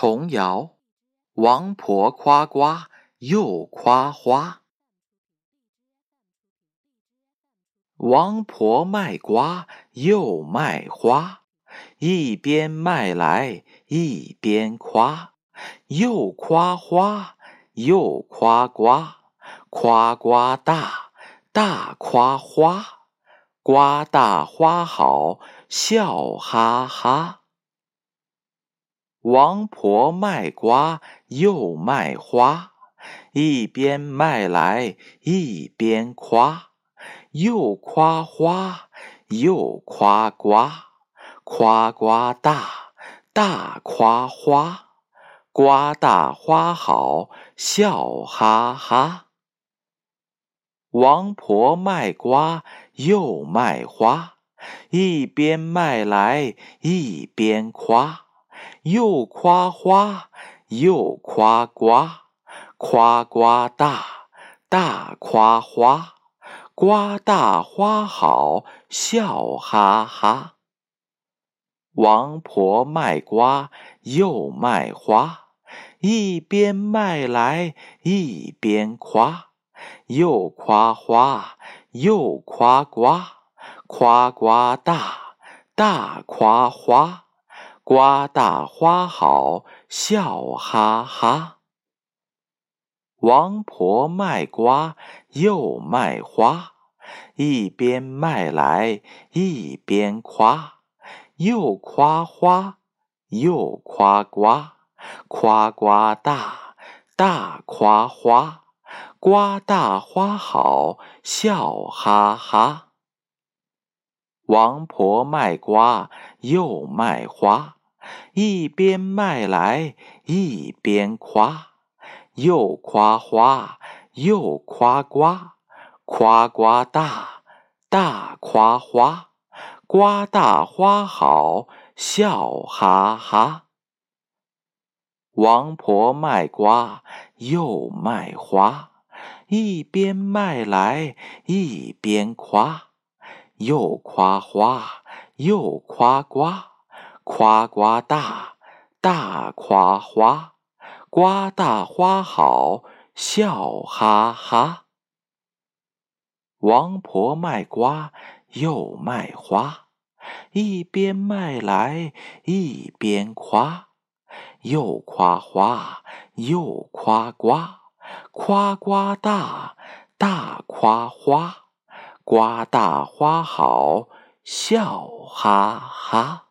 童谣：王婆夸瓜又夸花。王婆卖瓜又卖花，一边卖来一边夸，又夸花又夸瓜，夸瓜大，大夸花，瓜大花好，笑哈哈。王婆卖瓜又卖花，一边卖来一边夸，又夸花又夸瓜，夸瓜大，大夸花，瓜大花好，笑哈哈。王婆卖瓜又卖花，一边卖来一边夸。又夸花又夸瓜，夸瓜大，大夸花，瓜大花好，笑哈哈。王婆卖瓜又卖花，一边卖来一边夸，又夸花又夸瓜，夸瓜大，大夸花。瓜大花好，笑哈哈。王婆卖瓜又卖花，一边卖来一边夸，又夸花又夸瓜，夸瓜大，大夸花，瓜大花好，笑哈哈。王婆卖瓜又卖花。一边卖来一边夸，又夸花又夸瓜，夸瓜大，大夸花，瓜大花好，笑哈哈。王婆卖瓜又卖花，一边卖来一边夸，又夸花又夸瓜。夸瓜大，大夸花，瓜大花好，笑哈哈。王婆卖瓜又卖花，一边卖来一边夸，又夸花又夸瓜，夸瓜大，大夸花，瓜大花好，笑哈哈。